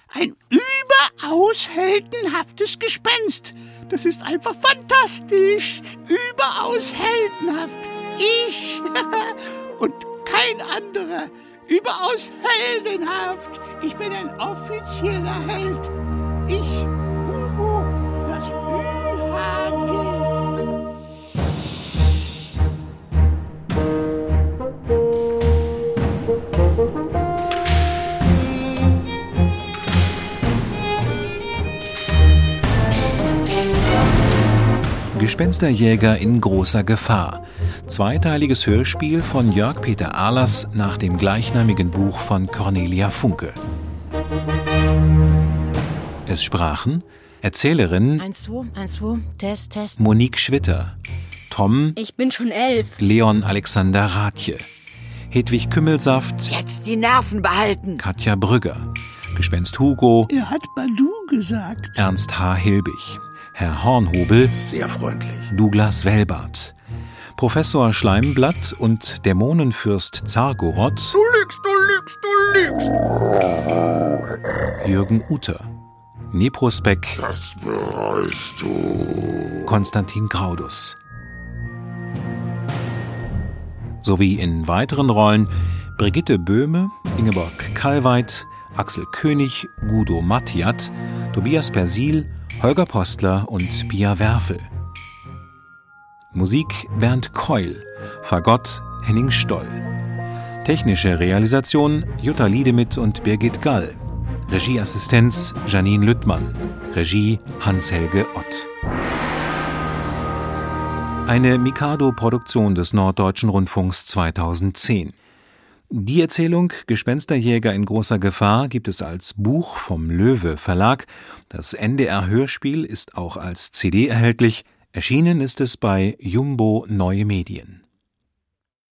Ein überaus heldenhaftes Gespenst. Das ist einfach fantastisch. Überaus heldenhaft. Ich <laughs> und kein anderer. Überaus heldenhaft. Ich bin ein offizieller Held. Ich, Hugo, das ÜHG.
Gespensterjäger in großer Gefahr. Zweiteiliges Hörspiel von Jörg Peter Ahlers nach dem gleichnamigen Buch von Cornelia Funke. Es sprachen Erzählerin
1, 2, 1, 2, Test, Test.
Monique Schwitter, Tom
Ich bin schon elf.
Leon Alexander Rathje, Hedwig Kümmelsaft,
Jetzt die Nerven behalten.
Katja Brügger, Gespenst Hugo,
Er hat Badu gesagt.
Ernst H. Hilbig, Herr Hornhobel,
Sehr freundlich.
Douglas Welbart, Professor Schleimblatt und Dämonenfürst Zargorod,
Du lügst, du lügst, du lügst.
Jürgen Uter, Neprospeck,
Das bereust du.
Konstantin Graudus. Sowie in weiteren Rollen Brigitte Böhme, Ingeborg Kallweit, Axel König, Guido Mattiat, Tobias Persil, Holger Postler und Pia Werfel. Musik Bernd Keul, Fagott Henning Stoll. Technische Realisation Jutta Liedemith und Birgit Gall. Regieassistenz Janine Lüttmann. Regie Hans-Helge Ott. Eine Mikado-Produktion des Norddeutschen Rundfunks 2010. Die Erzählung Gespensterjäger in großer Gefahr gibt es als Buch vom Löwe Verlag. Das NDR Hörspiel ist auch als CD erhältlich. Erschienen ist es bei Jumbo Neue Medien.